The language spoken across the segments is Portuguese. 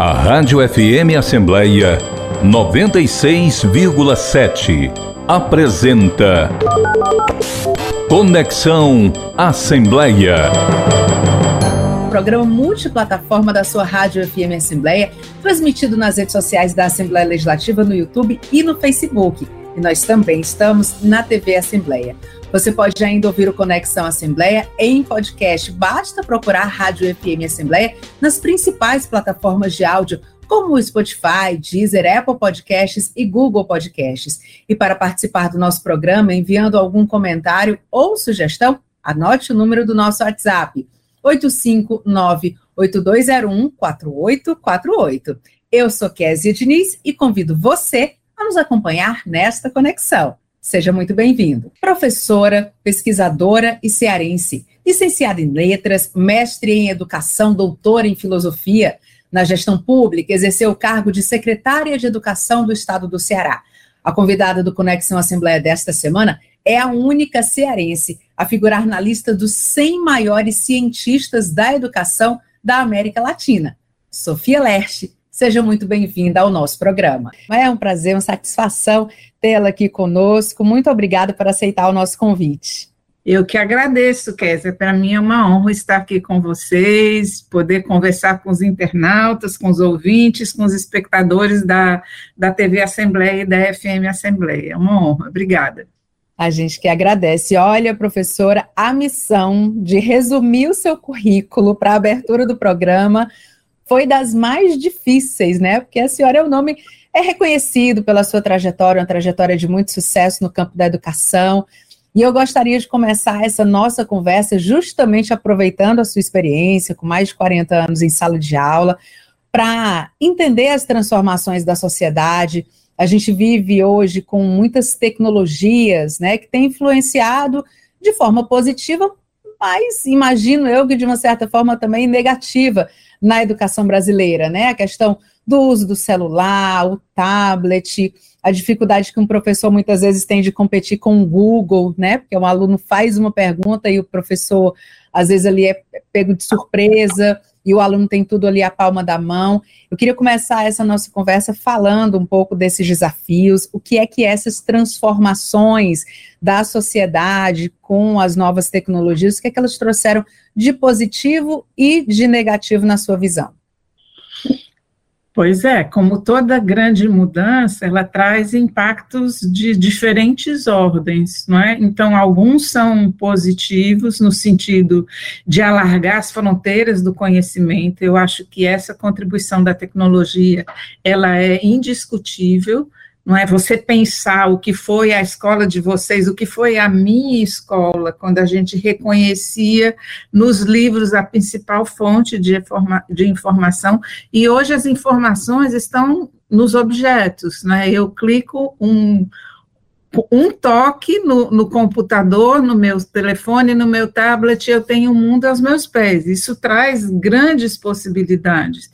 A Rádio FM Assembleia 96,7 apresenta Conexão Assembleia. Programa multiplataforma da sua Rádio FM Assembleia, transmitido nas redes sociais da Assembleia Legislativa no YouTube e no Facebook. E nós também estamos na TV Assembleia. Você pode ainda ouvir o Conexão Assembleia em podcast. Basta procurar Rádio FM Assembleia nas principais plataformas de áudio, como o Spotify, Deezer, Apple Podcasts e Google Podcasts. E para participar do nosso programa, enviando algum comentário ou sugestão, anote o número do nosso WhatsApp: 859-8201-4848. Eu sou Kézia Diniz e convido você a nos acompanhar nesta conexão. Seja muito bem-vindo. Professora, pesquisadora e cearense, licenciada em letras, mestre em educação, doutora em filosofia na gestão pública, exerceu o cargo de secretária de Educação do Estado do Ceará. A convidada do Conexão Assembleia desta semana é a única cearense a figurar na lista dos 100 maiores cientistas da educação da América Latina. Sofia Lerche, seja muito bem-vinda ao nosso programa. É um prazer, uma satisfação tê-la aqui conosco. Muito obrigada por aceitar o nosso convite. Eu que agradeço, Kézia. Para mim é uma honra estar aqui com vocês, poder conversar com os internautas, com os ouvintes, com os espectadores da, da TV Assembleia e da FM Assembleia. É uma honra. Obrigada. A gente que agradece. Olha, professora, a missão de resumir o seu currículo para a abertura do programa foi das mais difíceis, né? Porque a senhora é o nome é reconhecido pela sua trajetória, uma trajetória de muito sucesso no campo da educação. E eu gostaria de começar essa nossa conversa justamente aproveitando a sua experiência, com mais de 40 anos em sala de aula, para entender as transformações da sociedade. A gente vive hoje com muitas tecnologias, né, que têm influenciado de forma positiva, mas imagino eu que de uma certa forma também negativa na educação brasileira, né? A questão do uso do celular, o tablet, a dificuldade que um professor muitas vezes tem de competir com o Google, né? Porque um aluno faz uma pergunta e o professor, às vezes, ali é pego de surpresa e o aluno tem tudo ali à palma da mão. Eu queria começar essa nossa conversa falando um pouco desses desafios, o que é que essas transformações da sociedade com as novas tecnologias, o que é que elas trouxeram de positivo e de negativo na sua visão? Pois é, como toda grande mudança, ela traz impactos de diferentes ordens, não é? Então, alguns são positivos no sentido de alargar as fronteiras do conhecimento. Eu acho que essa contribuição da tecnologia, ela é indiscutível, não é você pensar o que foi a escola de vocês, o que foi a minha escola, quando a gente reconhecia nos livros a principal fonte de, de informação, e hoje as informações estão nos objetos, né? Eu clico um, um toque no, no, computador, no meu telefone, no meu tablet, eu tenho o mundo aos meus pés. Isso traz grandes possibilidades.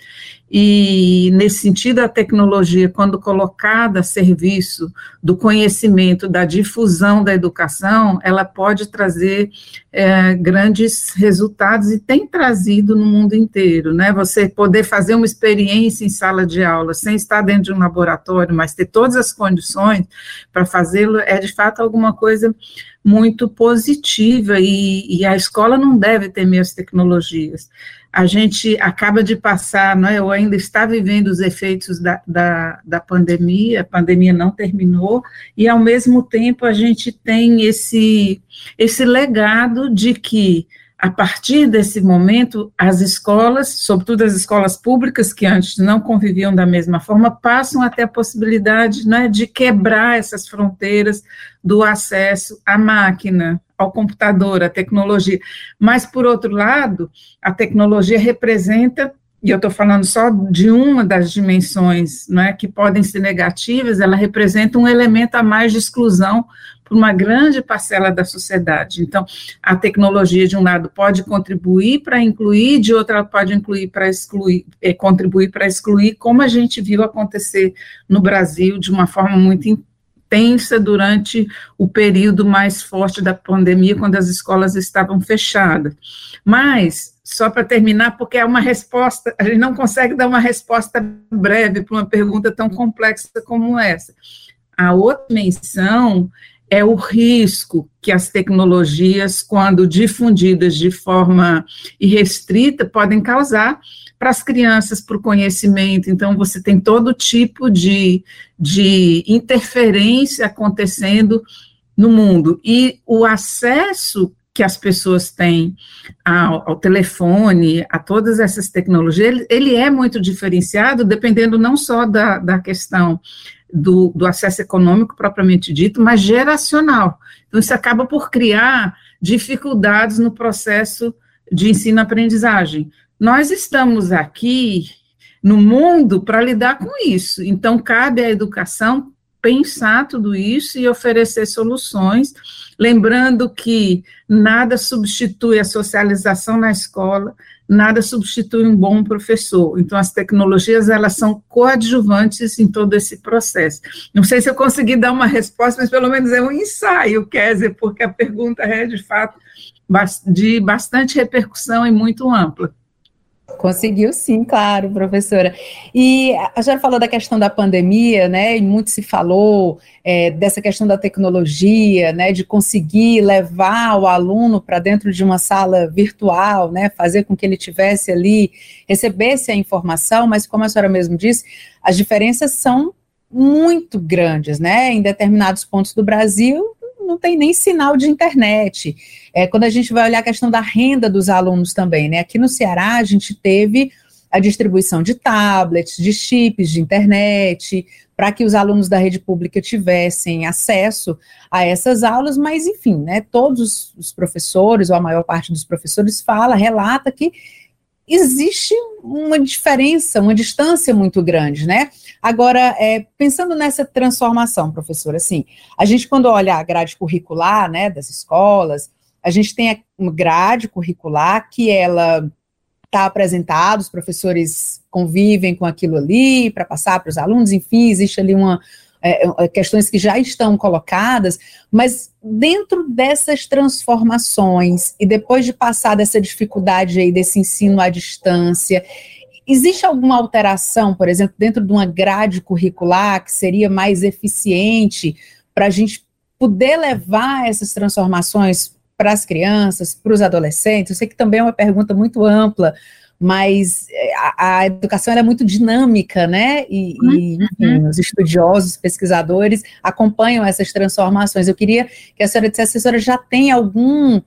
E, nesse sentido, a tecnologia, quando colocada a serviço do conhecimento, da difusão da educação, ela pode trazer é, grandes resultados e tem trazido no mundo inteiro, né? Você poder fazer uma experiência em sala de aula sem estar dentro de um laboratório, mas ter todas as condições para fazê-lo, é de fato alguma coisa muito positiva e, e, a escola não deve temer as tecnologias. A gente acaba de passar, não é, ou ainda está vivendo os efeitos da, da, da pandemia, a pandemia não terminou, e ao mesmo tempo a gente tem esse, esse legado de que a partir desse momento, as escolas, sobretudo as escolas públicas, que antes não conviviam da mesma forma, passam a ter a possibilidade né, de quebrar essas fronteiras do acesso à máquina, ao computador, à tecnologia. Mas, por outro lado, a tecnologia representa e eu estou falando só de uma das dimensões né, que podem ser negativas, ela representa um elemento a mais de exclusão por uma grande parcela da sociedade. Então, a tecnologia, de um lado, pode contribuir para incluir, de outro, ela pode incluir para excluir, é, contribuir para excluir, como a gente viu acontecer no Brasil de uma forma muito intensa durante o período mais forte da pandemia, quando as escolas estavam fechadas. Mas, só para terminar, porque é uma resposta, a gente não consegue dar uma resposta breve para uma pergunta tão complexa como essa. A outra menção é o risco que as tecnologias, quando difundidas de forma irrestrita, podem causar para as crianças, para o conhecimento. Então, você tem todo tipo de, de interferência acontecendo no mundo. E o acesso que as pessoas têm ao, ao, telefone, a todas essas tecnologias, ele, ele, é muito diferenciado, dependendo não só da, da questão do, do acesso econômico propriamente dito, mas geracional. Então, isso acaba por criar dificuldades no processo de ensino-aprendizagem. Nós estamos aqui no mundo para lidar com isso, então cabe à educação pensar tudo isso e oferecer soluções, lembrando que nada substitui a socialização na escola, nada substitui um bom professor. Então, as tecnologias, elas são coadjuvantes em todo esse processo. Não sei se eu consegui dar uma resposta, mas pelo menos é um ensaio, Kézia, porque a pergunta é, de fato, de bastante repercussão e muito ampla. Conseguiu sim, claro, professora. E a senhora falou da questão da pandemia, né? E muito se falou é, dessa questão da tecnologia, né? De conseguir levar o aluno para dentro de uma sala virtual, né? Fazer com que ele tivesse ali, recebesse a informação, mas como a senhora mesmo disse, as diferenças são muito grandes, né? Em determinados pontos do Brasil, não tem nem sinal de internet. É, quando a gente vai olhar a questão da renda dos alunos também, né? Aqui no Ceará a gente teve a distribuição de tablets, de chips de internet, para que os alunos da rede pública tivessem acesso a essas aulas, mas enfim, né, todos os professores, ou a maior parte dos professores fala, relata que existe uma diferença, uma distância muito grande, né? Agora, é, pensando nessa transformação, professor, assim, a gente quando olha a grade curricular, né, das escolas, a gente tem uma grade curricular que ela está apresentada, os professores convivem com aquilo ali para passar para os alunos, enfim, existe ali uma, é, é, questões que já estão colocadas, mas dentro dessas transformações e depois de passar dessa dificuldade aí desse ensino à distância Existe alguma alteração, por exemplo, dentro de uma grade curricular que seria mais eficiente para a gente poder levar essas transformações para as crianças, para os adolescentes? Eu sei que também é uma pergunta muito ampla, mas é, a, a educação é muito dinâmica, né? E, uhum. e enfim, os estudiosos, pesquisadores acompanham essas transformações. Eu queria que a senhora dissesse, a senhora já tem algum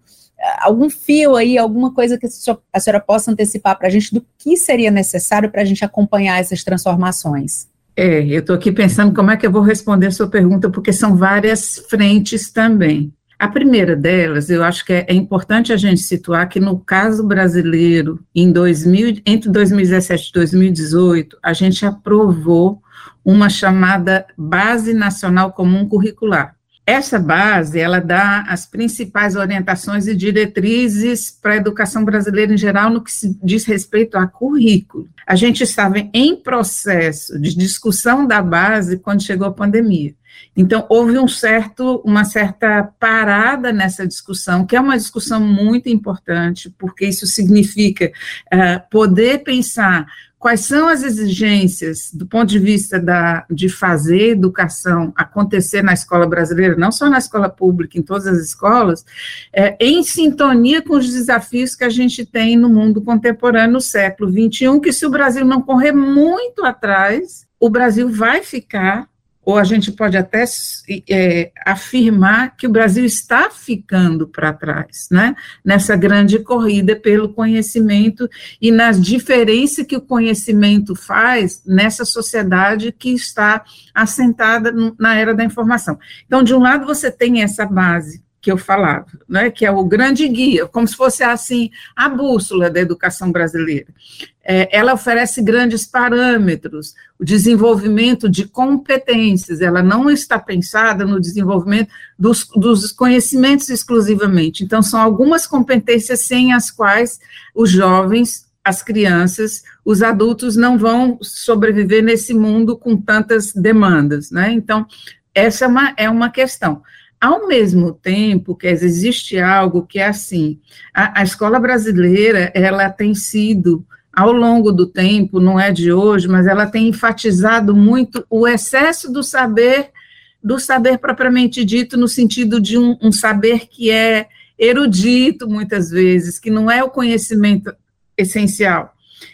algum fio aí, alguma coisa que a senhora possa antecipar para a gente do que seria necessário para a gente acompanhar essas transformações? É, eu estou aqui pensando como é que eu vou responder a sua pergunta, porque são várias frentes também. A primeira delas, eu acho que é, é importante a gente situar que no caso brasileiro, em 2000, entre 2017 e 2018, a gente aprovou uma chamada Base Nacional Comum Curricular. Essa base, ela dá as principais orientações e diretrizes para a educação brasileira em geral no que se diz respeito a currículo. A gente estava em processo de discussão da base quando chegou a pandemia. Então, houve um certo, uma certa parada nessa discussão, que é uma discussão muito importante, porque isso significa uh, poder pensar quais são as exigências do ponto de vista da, de fazer educação acontecer na escola brasileira, não só na escola pública, em todas as escolas, é, em sintonia com os desafios que a gente tem no mundo contemporâneo, no século XXI, que se o Brasil não correr muito atrás, o Brasil vai ficar ou a gente pode até é, afirmar que o Brasil está ficando para trás, né? Nessa grande corrida pelo conhecimento e nas diferenças que o conhecimento faz nessa sociedade que está assentada na era da informação. Então, de um lado, você tem essa base que eu falava, né, que é o grande guia, como se fosse assim a bússola da educação brasileira. É, ela oferece grandes parâmetros, o desenvolvimento de competências, ela não está pensada no desenvolvimento dos, dos conhecimentos exclusivamente. Então, são algumas competências sem as quais os jovens as crianças, os adultos não vão sobreviver nesse mundo com tantas demandas, né? Então, essa é uma, é uma questão. Ao mesmo tempo que existe algo que é assim, a, a escola brasileira, ela tem sido, ao longo do tempo, não é de hoje, mas ela tem enfatizado muito o excesso do saber, do saber propriamente dito, no sentido de um, um saber que é erudito, muitas vezes, que não é o conhecimento essencial.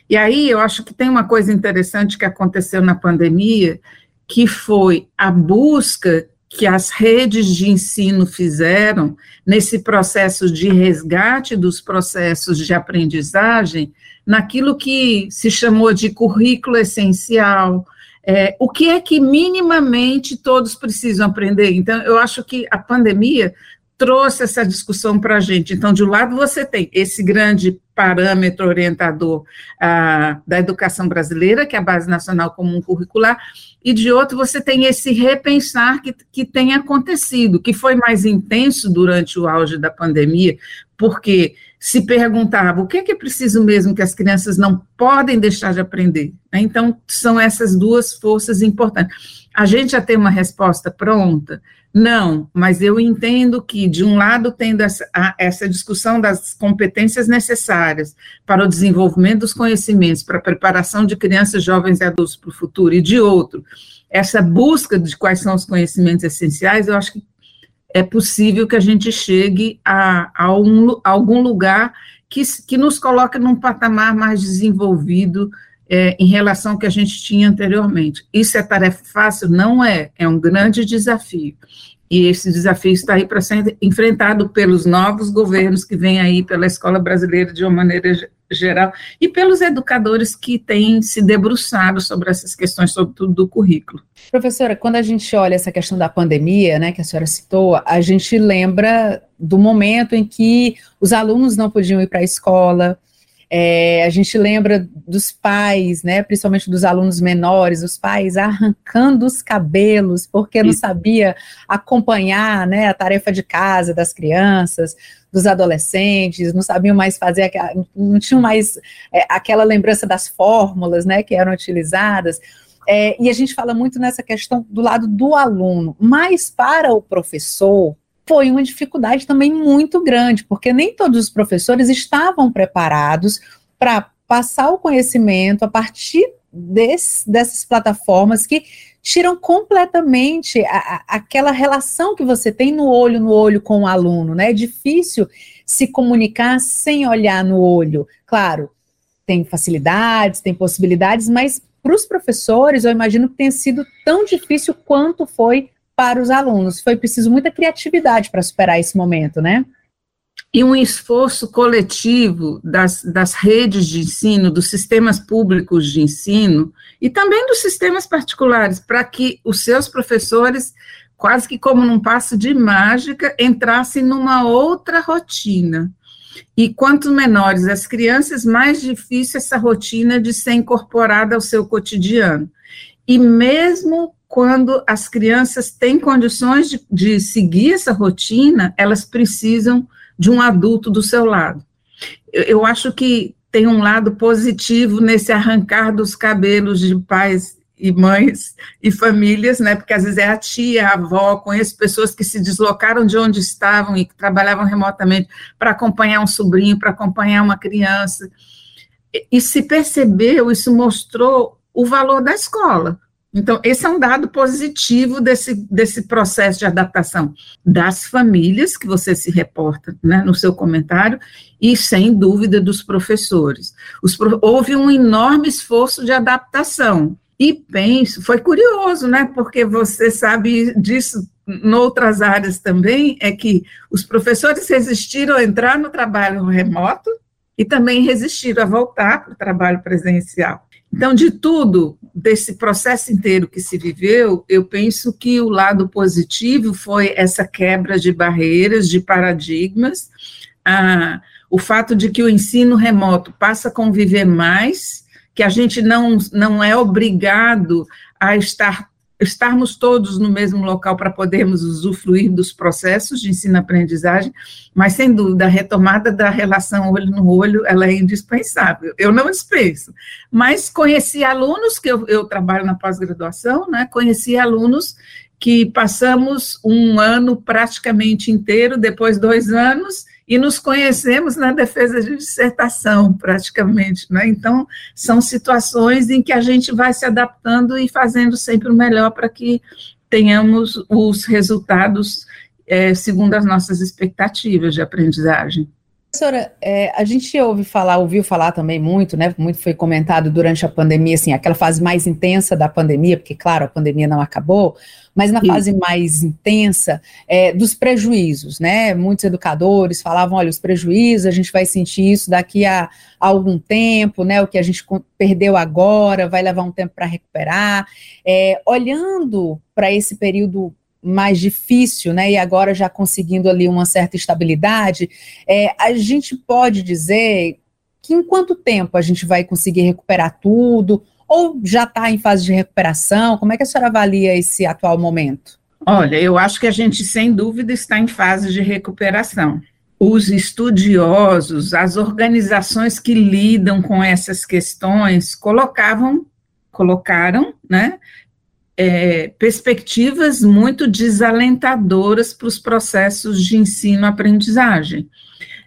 E aí eu acho que tem uma coisa interessante que aconteceu na pandemia, que foi a busca que as redes de ensino fizeram nesse processo de resgate dos processos de aprendizagem, naquilo que se chamou de currículo essencial, é, o que é que minimamente todos precisam aprender? Então, eu acho que a pandemia trouxe essa discussão para a gente. Então, de um lado, você tem esse grande parâmetro orientador ah, da educação brasileira, que é a Base Nacional Comum Curricular, e de outro, você tem esse repensar que, que tem acontecido, que foi mais intenso durante o auge da pandemia, porque se perguntava o que é que é preciso mesmo que as crianças não podem deixar de aprender. Né? Então, são essas duas forças importantes. A gente já tem uma resposta pronta? Não, mas eu entendo que, de um lado, tendo essa, essa discussão das competências necessárias para o desenvolvimento dos conhecimentos, para a preparação de crianças, jovens e adultos para o futuro, e de outro, essa busca de quais são os conhecimentos essenciais, eu acho que é possível que a gente chegue a, a, um, a algum lugar que, que nos coloque num patamar mais desenvolvido é, em relação ao que a gente tinha anteriormente. Isso é tarefa fácil? Não é, é um grande desafio. E esse desafio está aí para ser enfrentado pelos novos governos que vêm aí pela escola brasileira de uma maneira geral e pelos educadores que têm se debruçado sobre essas questões, sobretudo do currículo. Professora, quando a gente olha essa questão da pandemia, né, que a senhora citou, a gente lembra do momento em que os alunos não podiam ir para a escola, é, a gente lembra dos pais, né, principalmente dos alunos menores, os pais arrancando os cabelos porque não sabia acompanhar, né, a tarefa de casa das crianças, dos adolescentes, não sabiam mais fazer, não tinham mais é, aquela lembrança das fórmulas, né, que eram utilizadas. É, e a gente fala muito nessa questão do lado do aluno, mas para o professor, foi uma dificuldade também muito grande, porque nem todos os professores estavam preparados para passar o conhecimento a partir desse, dessas plataformas que tiram completamente a, a, aquela relação que você tem no olho no olho com o aluno, né? É difícil se comunicar sem olhar no olho. Claro, tem facilidades, tem possibilidades, mas para os professores, eu imagino que tenha sido tão difícil quanto foi para os alunos. Foi preciso muita criatividade para superar esse momento, né? E um esforço coletivo das, das redes de ensino, dos sistemas públicos de ensino e também dos sistemas particulares, para que os seus professores, quase que como num passo de mágica, entrassem numa outra rotina. E quanto menores as crianças, mais difícil essa rotina de ser incorporada ao seu cotidiano. E mesmo quando as crianças têm condições de, de seguir essa rotina, elas precisam de um adulto do seu lado. Eu, eu acho que tem um lado positivo nesse arrancar dos cabelos de pais e mães e famílias, né? Porque às vezes é a tia, a avó, conheço pessoas que se deslocaram de onde estavam e que trabalhavam remotamente para acompanhar um sobrinho, para acompanhar uma criança. E, e se percebeu, isso mostrou o valor da escola. Então, esse é um dado positivo desse, desse processo de adaptação das famílias, que você se reporta né, no seu comentário, e, sem dúvida, dos professores. Os, houve um enorme esforço de adaptação. E penso, foi curioso, né? Porque você sabe disso em outras áreas também, é que os professores resistiram a entrar no trabalho remoto e também resistiram a voltar para o trabalho presencial. Então, de tudo, desse processo inteiro que se viveu, eu penso que o lado positivo foi essa quebra de barreiras, de paradigmas, a, o fato de que o ensino remoto passa a conviver mais, que a gente não, não é obrigado a estar estarmos todos no mesmo local para podermos usufruir dos processos de ensino-aprendizagem, mas sem dúvida a retomada da relação olho no olho, ela é indispensável. Eu não dispenso, mas conheci alunos, que eu, eu trabalho na pós-graduação, né, conheci alunos que passamos um ano praticamente inteiro, depois dois anos, e nos conhecemos na defesa de dissertação, praticamente. Né? Então, são situações em que a gente vai se adaptando e fazendo sempre o melhor para que tenhamos os resultados é, segundo as nossas expectativas de aprendizagem. Professora, é, a gente ouve falar, ouviu falar também muito, né? Muito foi comentado durante a pandemia, assim, aquela fase mais intensa da pandemia, porque, claro, a pandemia não acabou, mas na Sim. fase mais intensa é, dos prejuízos, né? Muitos educadores falavam: olha, os prejuízos, a gente vai sentir isso daqui a, a algum tempo, né? O que a gente perdeu agora vai levar um tempo para recuperar. É, olhando para esse período mais difícil, né, e agora já conseguindo ali uma certa estabilidade, é, a gente pode dizer que em quanto tempo a gente vai conseguir recuperar tudo, ou já está em fase de recuperação? Como é que a senhora avalia esse atual momento? Olha, eu acho que a gente, sem dúvida, está em fase de recuperação. Os estudiosos, as organizações que lidam com essas questões, colocavam, colocaram, né, é, perspectivas muito desalentadoras para os processos de ensino-aprendizagem.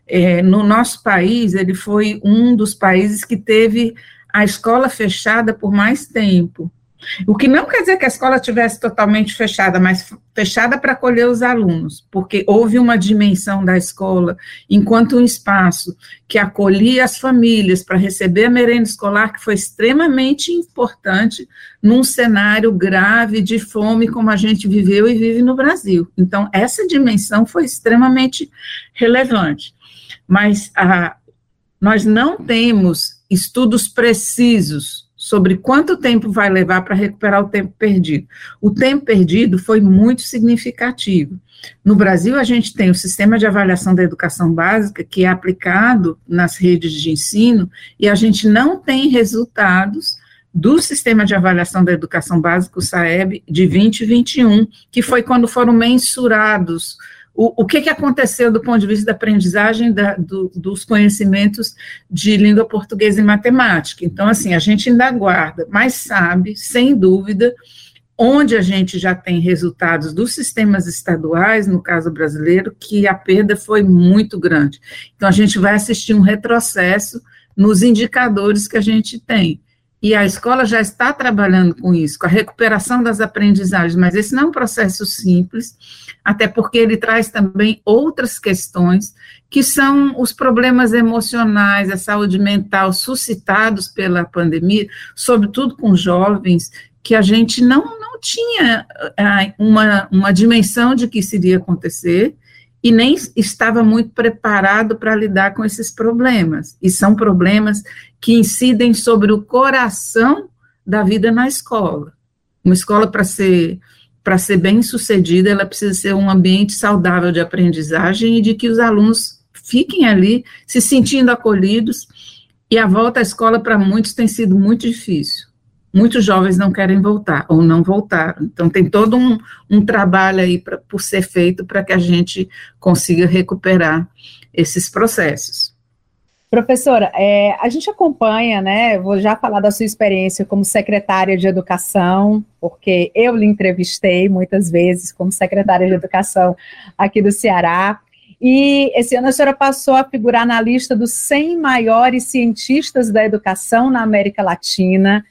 É, no nosso país, ele foi um dos países que teve a escola fechada por mais tempo. O que não quer dizer que a escola tivesse totalmente fechada, mas fechada para acolher os alunos, porque houve uma dimensão da escola, enquanto um espaço que acolhia as famílias para receber a merenda escolar, que foi extremamente importante num cenário grave de fome como a gente viveu e vive no Brasil. Então, essa dimensão foi extremamente relevante. Mas a, nós não temos estudos precisos sobre quanto tempo vai levar para recuperar o tempo perdido. O tempo perdido foi muito significativo. No Brasil, a gente tem o sistema de avaliação da educação básica, que é aplicado nas redes de ensino, e a gente não tem resultados do sistema de avaliação da educação básica, o SAEB, de 2021, que foi quando foram mensurados o, o que, que aconteceu do ponto de vista da aprendizagem da, do, dos conhecimentos de língua portuguesa e matemática. Então, assim, a gente ainda aguarda, mas sabe, sem dúvida, onde a gente já tem resultados dos sistemas estaduais, no caso brasileiro, que a perda foi muito grande. Então, a gente vai assistir um retrocesso nos indicadores que a gente tem. E a escola já está trabalhando com isso, com a recuperação das aprendizagens, mas esse não é um processo simples, até porque ele traz também outras questões, que são os problemas emocionais, a saúde mental suscitados pela pandemia, sobretudo com jovens, que a gente não, não tinha ah, uma, uma dimensão de que isso iria acontecer, e nem estava muito preparado para lidar com esses problemas. E são problemas que incidem sobre o coração da vida na escola. Uma escola, para ser, para ser bem sucedida, ela precisa ser um ambiente saudável de aprendizagem e de que os alunos fiquem ali se sentindo acolhidos. E a volta à escola, para muitos, tem sido muito difícil muitos jovens não querem voltar ou não voltaram. Então, tem todo um, um trabalho aí pra, por ser feito para que a gente consiga recuperar esses processos. Professora, é, a gente acompanha, né? Vou já falar da sua experiência como secretária de educação, porque eu lhe entrevistei muitas vezes como secretária de educação aqui do Ceará. E esse ano a senhora passou a figurar na lista dos 100 maiores cientistas da educação na América Latina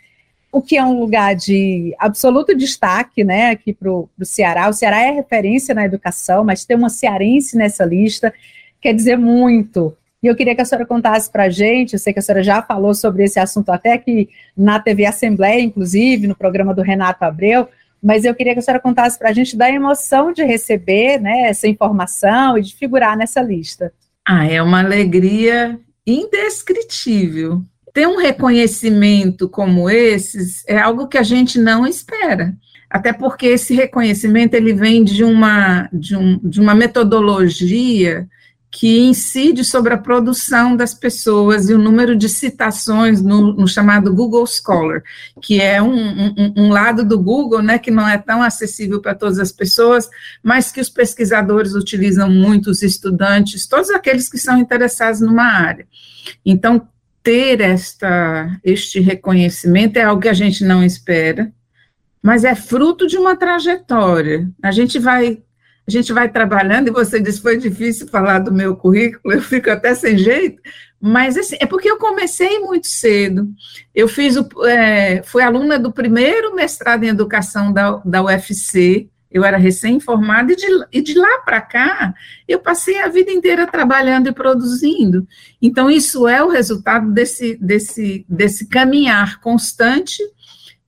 o que é um lugar de absoluto destaque, né, aqui para o Ceará. O Ceará é referência na educação, mas ter uma cearense nessa lista quer dizer muito. E eu queria que a senhora contasse para a gente, eu sei que a senhora já falou sobre esse assunto até aqui na TV Assembleia, inclusive, no programa do Renato Abreu, mas eu queria que a senhora contasse para a gente da emoção de receber né, essa informação e de figurar nessa lista. Ah, é uma alegria indescritível ter um reconhecimento como esses é algo que a gente não espera. Até porque esse reconhecimento ele vem de uma, de, um, de uma metodologia que incide sobre a produção das pessoas e o número de citações no, no chamado Google Scholar, que é um, um, um, lado do Google, né, que não é tão acessível para todas as pessoas, mas que os pesquisadores utilizam muito, os estudantes, todos aqueles que são interessados numa área. Então, ter esta, este reconhecimento é algo que a gente não espera, mas é fruto de uma trajetória. A gente vai a gente vai trabalhando, e você disse foi difícil falar do meu currículo, eu fico até sem jeito, mas assim, é porque eu comecei muito cedo. Eu fiz o, é, fui aluna do primeiro mestrado em educação da, da UFC, eu era recém-formada, e de, e de lá para cá, eu passei a vida inteira trabalhando e produzindo. Então, isso é o resultado desse, desse, desse caminhar constante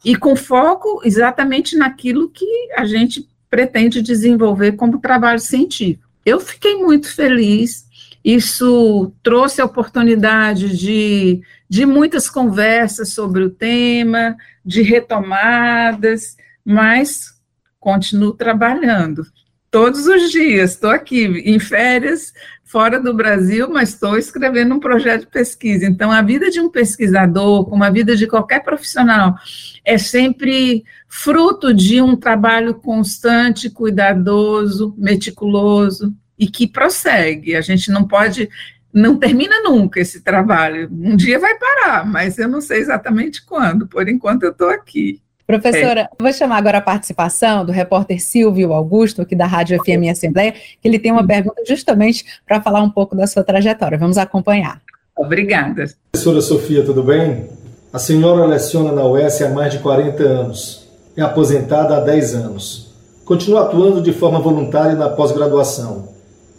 e com foco exatamente naquilo que a gente pretende desenvolver como trabalho científico. Eu fiquei muito feliz, isso trouxe a oportunidade de, de muitas conversas sobre o tema, de retomadas, mas continuo trabalhando todos os dias. Estou aqui em férias, fora do Brasil, mas estou escrevendo um projeto de pesquisa. Então, a vida de um pesquisador, como a vida de qualquer profissional, é sempre fruto de um trabalho constante, cuidadoso, meticuloso e que prossegue. A gente não pode. Não termina nunca esse trabalho. Um dia vai parar, mas eu não sei exatamente quando. Por enquanto, eu estou aqui. Professora, é. vou chamar agora a participação do repórter Silvio Augusto, aqui da Rádio FM Assembleia, que ele tem uma pergunta justamente para falar um pouco da sua trajetória. Vamos acompanhar. Obrigada. Professora Sofia, tudo bem? A senhora leciona na UES há mais de 40 anos. É aposentada há 10 anos. Continua atuando de forma voluntária na pós-graduação.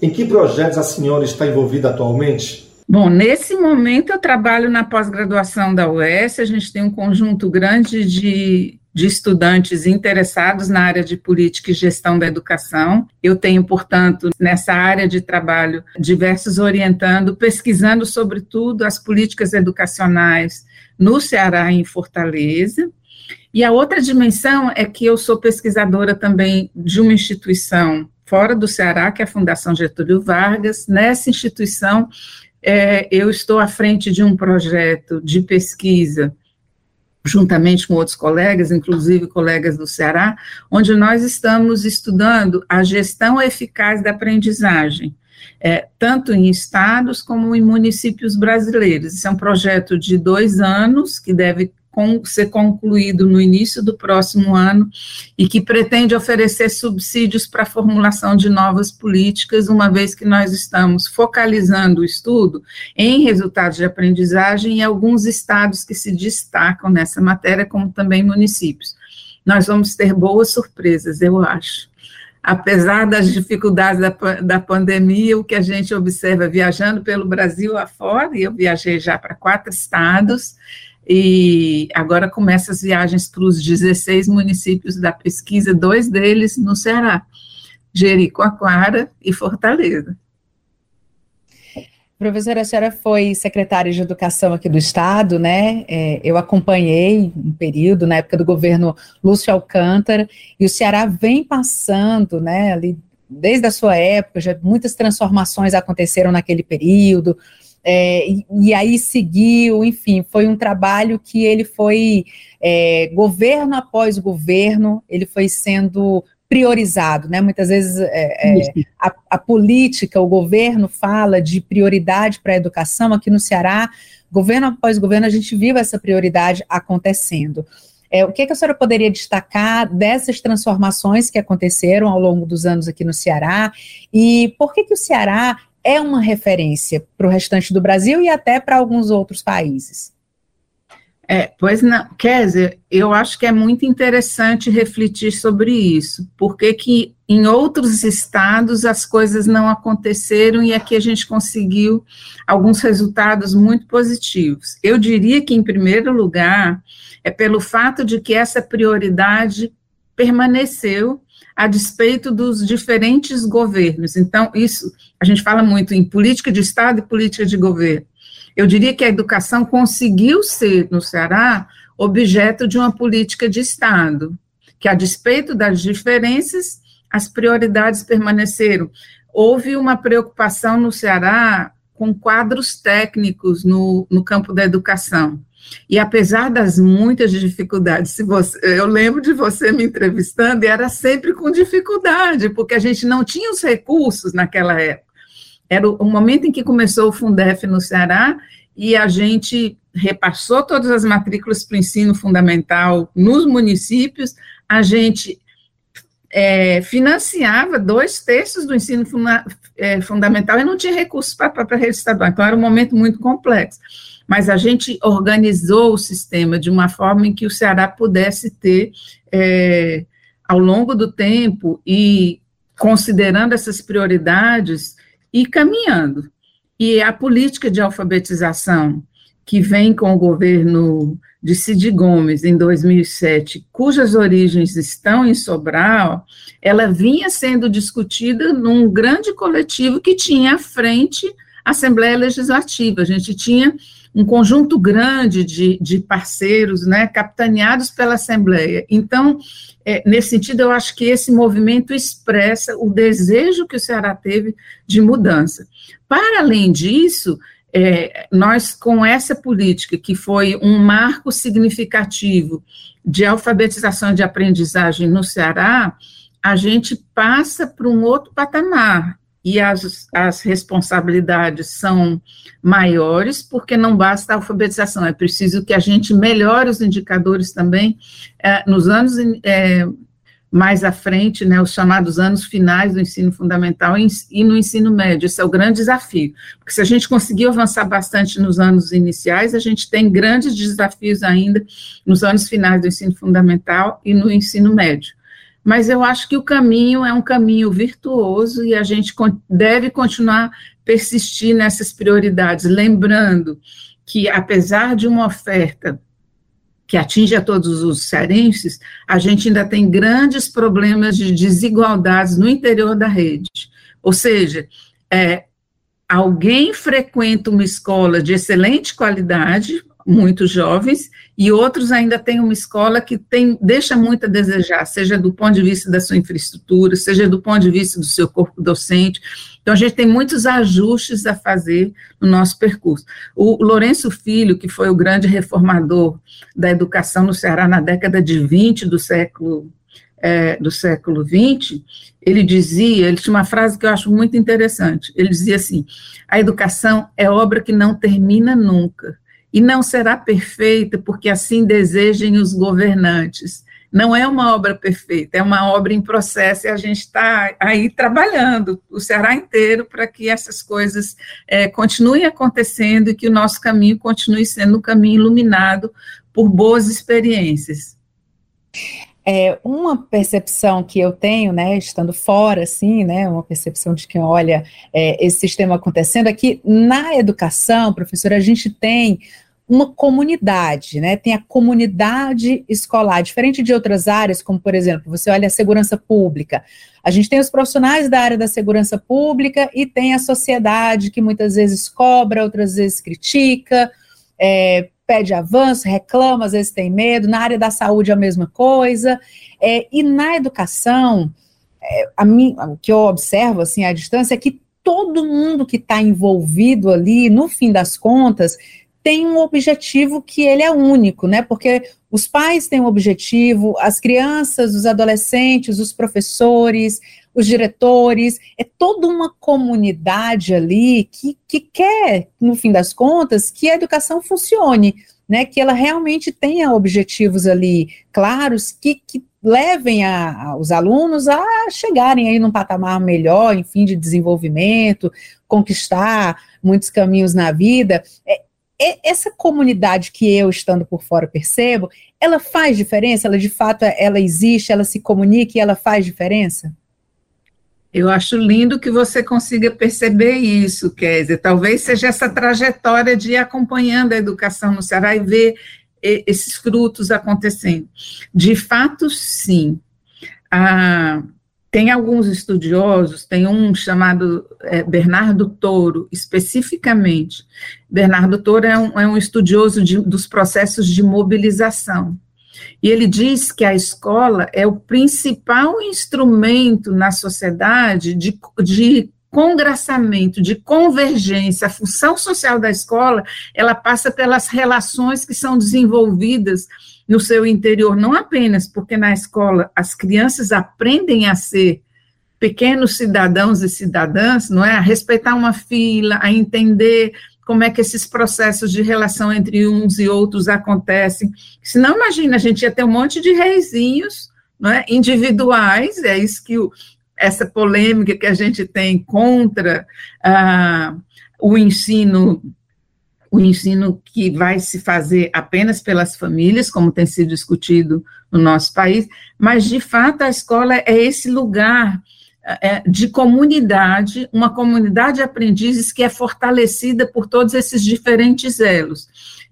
Em que projetos a senhora está envolvida atualmente? Bom, nesse momento eu trabalho na pós-graduação da UES, a gente tem um conjunto grande de de estudantes interessados na área de política e gestão da educação. Eu tenho, portanto, nessa área de trabalho, diversos orientando, pesquisando, sobretudo, as políticas educacionais no Ceará e em Fortaleza. E a outra dimensão é que eu sou pesquisadora também de uma instituição fora do Ceará, que é a Fundação Getúlio Vargas. Nessa instituição, é, eu estou à frente de um projeto de pesquisa juntamente com outros colegas, inclusive colegas do Ceará, onde nós estamos estudando a gestão eficaz da aprendizagem, é, tanto em estados como em municípios brasileiros. Isso é um projeto de dois anos que deve ser concluído no início do próximo ano e que pretende oferecer subsídios para a formulação de novas políticas, uma vez que nós estamos focalizando o estudo em resultados de aprendizagem em alguns estados que se destacam nessa matéria, como também municípios. Nós vamos ter boas surpresas, eu acho apesar das dificuldades da, da pandemia, o que a gente observa viajando pelo Brasil afora, e eu viajei já para quatro estados, e agora começam as viagens para os 16 municípios da pesquisa, dois deles no Ceará, Jericoacoara e Fortaleza. Professora, a senhora foi secretária de Educação aqui do Estado, né? É, eu acompanhei um período na época do governo Lúcio Alcântara, e o Ceará vem passando, né, ali, desde a sua época, já muitas transformações aconteceram naquele período, é, e, e, aí seguiu, enfim, foi um trabalho que ele foi, é, governo após governo, ele foi sendo priorizado, né? Muitas vezes é, é a, a, política, o governo fala de prioridade para a educação, aqui no Ceará, governo após governo, a gente viu essa prioridade acontecendo. É, o que, que a senhora poderia destacar dessas transformações que aconteceram ao longo dos anos aqui no Ceará? E por que, que o Ceará é uma referência para o restante do Brasil e até para alguns outros países. É, pois não, Kézia, eu acho que é muito interessante refletir sobre isso, porque que em outros estados as coisas não aconteceram e aqui a gente conseguiu alguns resultados muito positivos. Eu diria que, em primeiro lugar, é pelo fato de que essa prioridade permaneceu a despeito dos diferentes governos. Então, isso, a gente fala muito em política de Estado e política de governo. Eu diria que a educação conseguiu ser, no Ceará, objeto de uma política de Estado, que, a despeito das diferenças, as prioridades permaneceram. Houve uma preocupação no Ceará com quadros técnicos no, no campo da educação. E apesar das muitas dificuldades, se você, eu lembro de você me entrevistando e era sempre com dificuldade, porque a gente não tinha os recursos naquela época. Era o, o momento em que começou o Fundef no Ceará e a gente repassou todas as matrículas para o ensino fundamental nos municípios a gente é, financiava dois terços do ensino funda é, fundamental e não tinha recursos para a rede estadual. Então, era um momento muito complexo. Mas a gente organizou o sistema de uma forma em que o Ceará pudesse ter, é, ao longo do tempo, e considerando essas prioridades, e caminhando. E a política de alfabetização que vem com o governo de Cid Gomes em 2007, cujas origens estão em Sobral, ela vinha sendo discutida num grande coletivo que tinha à frente a Assembleia Legislativa. A gente tinha um conjunto grande de, de parceiros, né, capitaneados pela Assembleia. Então, é, nesse sentido, eu acho que esse movimento expressa o desejo que o Ceará teve de mudança. Para além disso, é, nós, com essa política, que foi um marco significativo de alfabetização de aprendizagem no Ceará, a gente passa para um outro patamar, e as, as responsabilidades são maiores, porque não basta a alfabetização, é preciso que a gente melhore os indicadores também. É, nos anos é, mais à frente, né, os chamados anos finais do ensino fundamental e no ensino médio. Esse é o grande desafio, porque se a gente conseguiu avançar bastante nos anos iniciais, a gente tem grandes desafios ainda nos anos finais do ensino fundamental e no ensino médio. Mas eu acho que o caminho é um caminho virtuoso e a gente deve continuar persistir nessas prioridades, lembrando que apesar de uma oferta que atinge a todos os cearenses, a gente ainda tem grandes problemas de desigualdades no interior da rede. Ou seja, é, alguém frequenta uma escola de excelente qualidade, muitos jovens, e outros ainda têm uma escola que tem, deixa muito a desejar, seja do ponto de vista da sua infraestrutura, seja do ponto de vista do seu corpo docente. Então, a gente tem muitos ajustes a fazer no nosso percurso. O Lourenço Filho, que foi o grande reformador da educação no Ceará na década de 20 do século é, do século 20, ele dizia, ele tinha uma frase que eu acho muito interessante. Ele dizia assim: a educação é obra que não termina nunca e não será perfeita porque assim desejem os governantes. Não é uma obra perfeita, é uma obra em processo e a gente está aí trabalhando o Ceará inteiro para que essas coisas é, continuem acontecendo e que o nosso caminho continue sendo um caminho iluminado por boas experiências. É, uma percepção que eu tenho, né, estando fora, assim, né, uma percepção de quem olha é, esse sistema acontecendo, é que na educação, professora, a gente tem uma comunidade, né, tem a comunidade escolar, diferente de outras áreas, como, por exemplo, você olha a segurança pública, a gente tem os profissionais da área da segurança pública e tem a sociedade que muitas vezes cobra, outras vezes critica, é, pede avanço, reclama, às vezes tem medo, na área da saúde a mesma coisa, é, e na educação, é, a mim, o que eu observo assim à distância é que todo mundo que está envolvido ali, no fim das contas, tem um objetivo que ele é único, né? Porque os pais têm um objetivo, as crianças, os adolescentes, os professores, os diretores, é toda uma comunidade ali que, que quer, no fim das contas, que a educação funcione, né? Que ela realmente tenha objetivos ali claros que, que levem a, a, os alunos a chegarem aí num patamar melhor, enfim, de desenvolvimento, conquistar muitos caminhos na vida. É, essa comunidade que eu, estando por fora, percebo, ela faz diferença? Ela, de fato, ela existe, ela se comunica e ela faz diferença? Eu acho lindo que você consiga perceber isso, Kézia. Talvez seja essa trajetória de ir acompanhando a educação no Ceará e ver esses frutos acontecendo. De fato, sim. Ah, tem alguns estudiosos, tem um chamado é, Bernardo Toro, especificamente. Bernardo Toro é um, é um estudioso de, dos processos de mobilização. E ele diz que a escola é o principal instrumento na sociedade de, de congraçamento, de convergência. A função social da escola, ela passa pelas relações que são desenvolvidas no seu interior, não apenas porque na escola as crianças aprendem a ser pequenos cidadãos e cidadãs, não é? A respeitar uma fila, a entender como é que esses processos de relação entre uns e outros acontecem. Senão, imagina, a gente ia ter um monte de reizinhos não é? individuais, é isso que o, essa polêmica que a gente tem contra ah, o ensino o ensino que vai se fazer apenas pelas famílias, como tem sido discutido no nosso país, mas de fato a escola é esse lugar é, de comunidade, uma comunidade de aprendizes que é fortalecida por todos esses diferentes elos.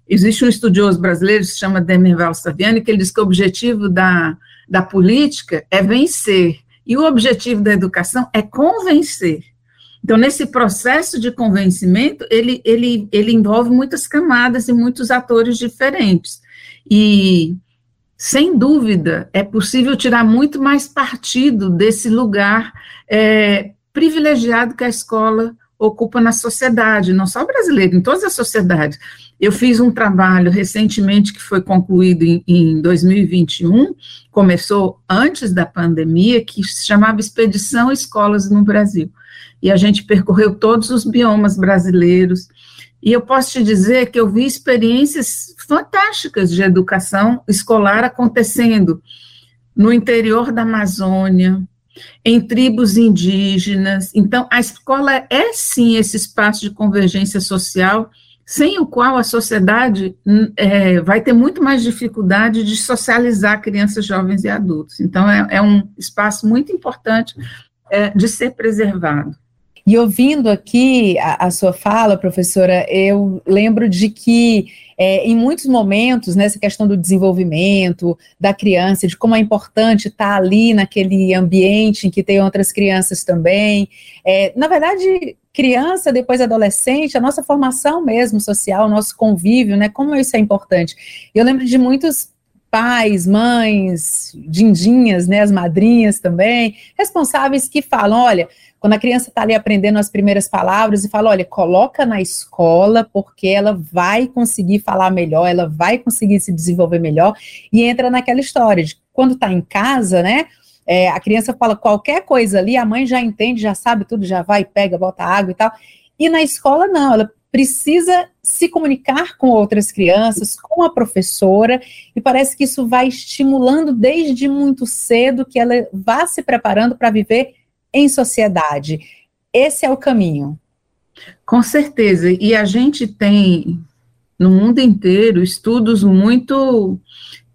Existe um estudioso brasileiro que se chama Demerval Saviani, que ele diz que o objetivo da, da política é vencer, e o objetivo da educação é convencer. Então, nesse processo de convencimento, ele, ele, ele envolve muitas camadas e muitos atores diferentes. E, sem dúvida, é possível tirar muito mais partido desse lugar é, privilegiado que a escola ocupa na sociedade, não só brasileira, em todas as sociedades. Eu fiz um trabalho recentemente que foi concluído em, em 2021, começou antes da pandemia, que se chamava Expedição Escolas no Brasil. E a gente percorreu todos os biomas brasileiros. E eu posso te dizer que eu vi experiências fantásticas de educação escolar acontecendo no interior da Amazônia, em tribos indígenas. Então, a escola é sim esse espaço de convergência social, sem o qual a sociedade é, vai ter muito mais dificuldade de socializar crianças, jovens e adultos. Então, é, é um espaço muito importante é, de ser preservado. E ouvindo aqui a, a, sua fala, professora, eu lembro de que é, em muitos momentos, nessa né, questão do desenvolvimento da criança, de como é importante estar ali naquele ambiente em que tem outras crianças também. É, na verdade, criança, depois adolescente, a nossa formação mesmo social, o nosso convívio, né? Como isso é importante. Eu lembro de muitos pais, mães, dindinhas, né, as madrinhas também, responsáveis que falam, olha, quando a criança está ali aprendendo as primeiras palavras e fala, olha, coloca na escola porque ela vai conseguir falar melhor, ela vai conseguir se desenvolver melhor e entra naquela história de quando está em casa, né? É, a criança fala qualquer coisa ali, a mãe já entende, já sabe tudo, já vai, pega, bota água e tal. E na escola não, ela precisa se comunicar com outras crianças, com a professora, e parece que isso vai estimulando desde muito cedo que ela vá se preparando para viver em sociedade. Esse é o caminho. Com certeza. E a gente tem no mundo inteiro estudos muito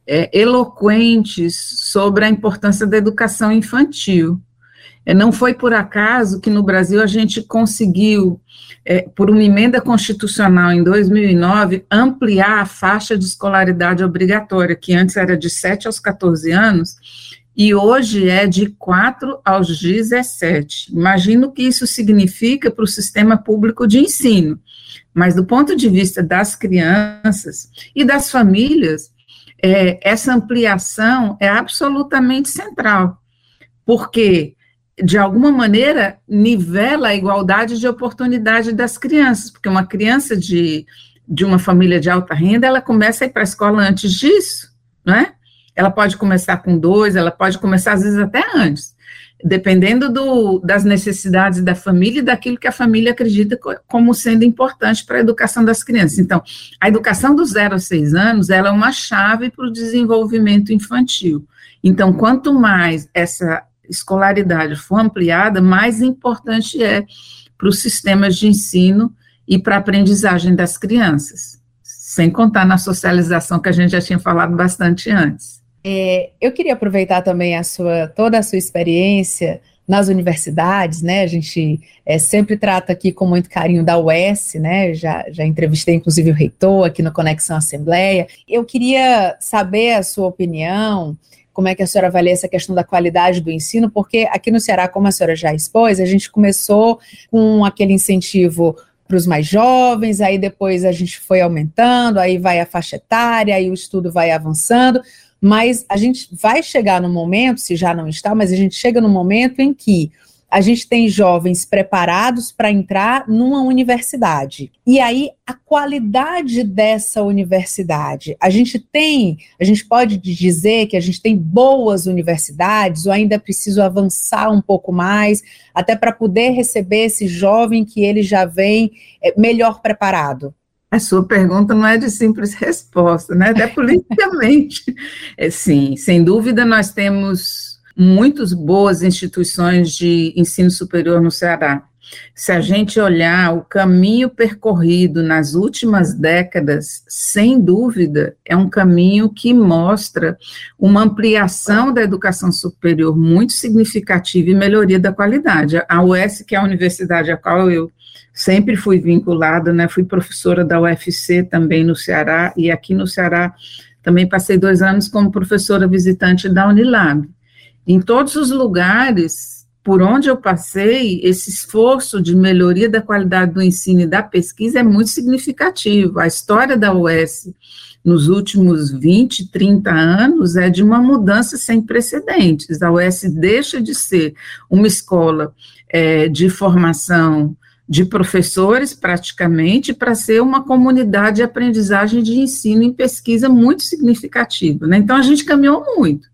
é, eloquentes sobre a importância da educação infantil. É, não foi por acaso que no Brasil a gente conseguiu, é, por uma emenda constitucional em 2009, ampliar a faixa de escolaridade obrigatória, que antes era de 7 aos 14 anos, e hoje é de 4 aos 17. Imagino que isso significa para o sistema público de ensino, mas do ponto de vista das crianças e das famílias, é, essa ampliação é absolutamente central, porque, de alguma maneira, nivela a igualdade de oportunidade das crianças, porque uma criança de, de uma família de alta renda, ela começa a ir para a escola antes disso, não é? Ela pode começar com dois, ela pode começar às vezes até antes, dependendo do, das necessidades da família e daquilo que a família acredita como sendo importante para a educação das crianças. Então, a educação dos zero a seis anos, ela é uma chave para o desenvolvimento infantil. Então, quanto mais essa escolaridade for ampliada, mais importante é para os sistemas de ensino e para a aprendizagem das crianças, sem contar na socialização que a gente já tinha falado bastante antes. É, eu queria aproveitar também a sua, toda a sua experiência nas universidades, né? A gente é, sempre trata aqui com muito carinho da UES, né? Já, já entrevistei inclusive o reitor aqui no Conexão Assembleia. Eu queria saber a sua opinião, como é que a senhora avalia essa questão da qualidade do ensino, porque aqui no Ceará, como a senhora já expôs, a gente começou com aquele incentivo para os mais jovens, aí depois a gente foi aumentando, aí vai a faixa etária, aí o estudo vai avançando, mas a gente vai chegar no momento, se já não está, mas a gente chega no momento em que a gente tem jovens preparados para entrar numa universidade. E aí, a qualidade dessa universidade, a gente tem, a gente pode dizer que a gente tem boas universidades, ou ainda é preciso avançar um pouco mais, até para poder receber esse jovem que ele já vem é, melhor preparado? A sua pergunta não é de simples resposta, né? Até politicamente. É, sim, sem dúvida, nós temos muitas boas instituições de ensino superior no Ceará. Se a gente olhar o caminho percorrido nas últimas décadas, sem dúvida, é um caminho que mostra uma ampliação da educação superior muito significativa e melhoria da qualidade. A UES, que é a universidade a qual eu sempre fui vinculada, né, fui professora da UFC também no Ceará, e aqui no Ceará também passei dois anos como professora visitante da Unilab. Em todos os lugares por onde eu passei, esse esforço de melhoria da qualidade do ensino e da pesquisa é muito significativo. A história da UES nos últimos 20, 30 anos é de uma mudança sem precedentes. A UES deixa de ser uma escola é, de formação de professores, praticamente, para ser uma comunidade de aprendizagem de ensino e pesquisa muito significativa. Né? Então, a gente caminhou muito.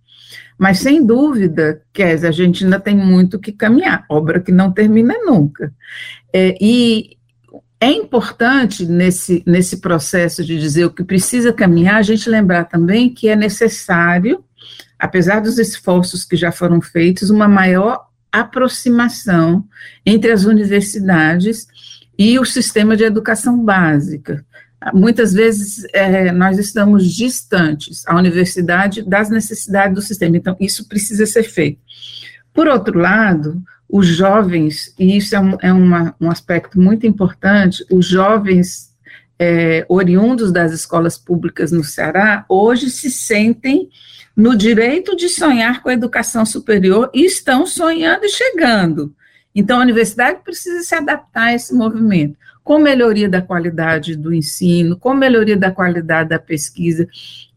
Mas, sem dúvida, Kézia, a gente ainda tem muito que caminhar, obra que não termina nunca. É, e é importante, nesse, nesse processo de dizer o que precisa caminhar, a gente lembrar também que é necessário, apesar dos esforços que já foram feitos, uma maior aproximação entre as universidades e o sistema de educação básica. Muitas vezes é, nós estamos distantes, a universidade, das necessidades do sistema, então isso precisa ser feito. Por outro lado, os jovens, e isso é um, é uma, um aspecto muito importante, os jovens é, oriundos das escolas públicas no Ceará, hoje se sentem no direito de sonhar com a educação superior e estão sonhando e chegando. Então, a universidade precisa se adaptar a esse movimento, com melhoria da qualidade do ensino, com melhoria da qualidade da pesquisa,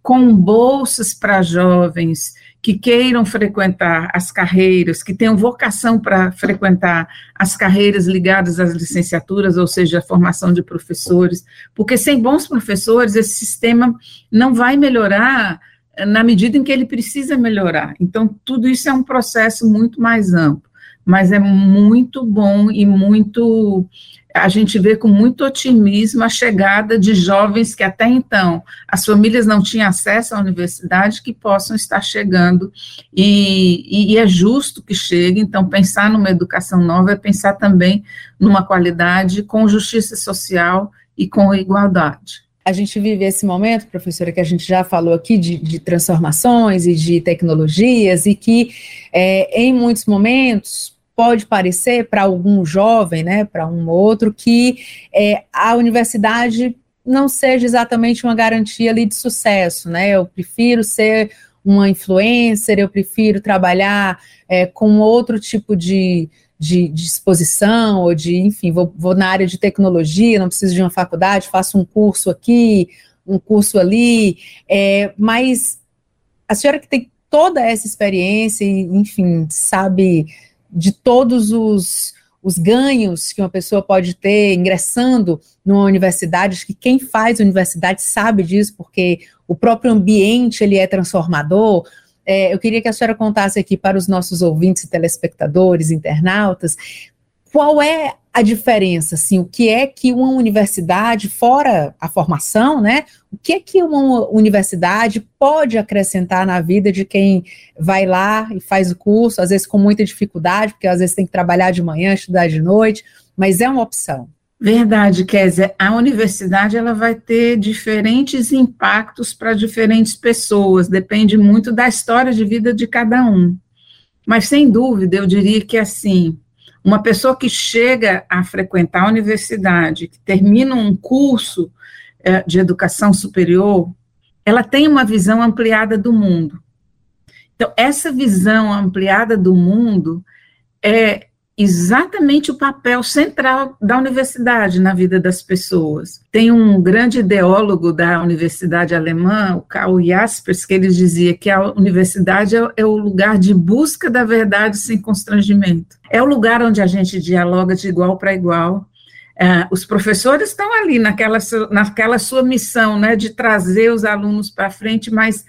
com bolsas para jovens que queiram frequentar as carreiras, que tenham vocação para frequentar as carreiras ligadas às licenciaturas, ou seja, a formação de professores, porque sem bons professores, esse sistema não vai melhorar na medida em que ele precisa melhorar. Então, tudo isso é um processo muito mais amplo, mas é muito bom e muito. A gente vê com muito otimismo a chegada de jovens que até então as famílias não tinham acesso à universidade, que possam estar chegando, e, e é justo que chegue. Então, pensar numa educação nova é pensar também numa qualidade com justiça social e com igualdade a gente vive esse momento, professora, que a gente já falou aqui de, de transformações e de tecnologias, e que é, em muitos momentos pode parecer para algum jovem, né, para um outro, que é, a universidade não seja exatamente uma garantia ali de sucesso, né? Eu prefiro ser uma influencer, eu prefiro trabalhar é, com outro tipo de, de, de exposição, ou de, enfim, vou, vou na área de tecnologia, não preciso de uma faculdade, faço um curso aqui, um curso ali, é, mas a senhora que tem toda essa experiência, e, enfim, sabe de todos os, os ganhos que uma pessoa pode ter ingressando numa universidade, acho que quem faz universidade sabe disso, porque o próprio ambiente ele é transformador, é, eu queria que a senhora contasse aqui para os nossos ouvintes, telespectadores, internautas, qual é a diferença, assim, o que é que uma universidade, fora a formação, né, o que é que uma universidade pode acrescentar na vida de quem vai lá e faz o curso, às vezes com muita dificuldade, porque às vezes tem que trabalhar de manhã, estudar de noite, mas é uma opção. Verdade, Kézia. A universidade ela vai ter diferentes impactos para diferentes pessoas, depende muito da história de vida de cada um. Mas, sem dúvida, eu diria que, assim, uma pessoa que chega a frequentar a universidade, que termina um curso é, de educação superior, ela tem uma visão ampliada do mundo. Então, essa visão ampliada do mundo é, exatamente o papel central da universidade na vida das pessoas. Tem um grande ideólogo da universidade alemã, o Karl Jaspers, que ele dizia que a universidade é, é, o lugar de busca da verdade sem constrangimento. É o lugar onde a gente dialoga de igual para igual. É, os professores estão ali naquela, naquela sua missão, né, de trazer os alunos para frente, mas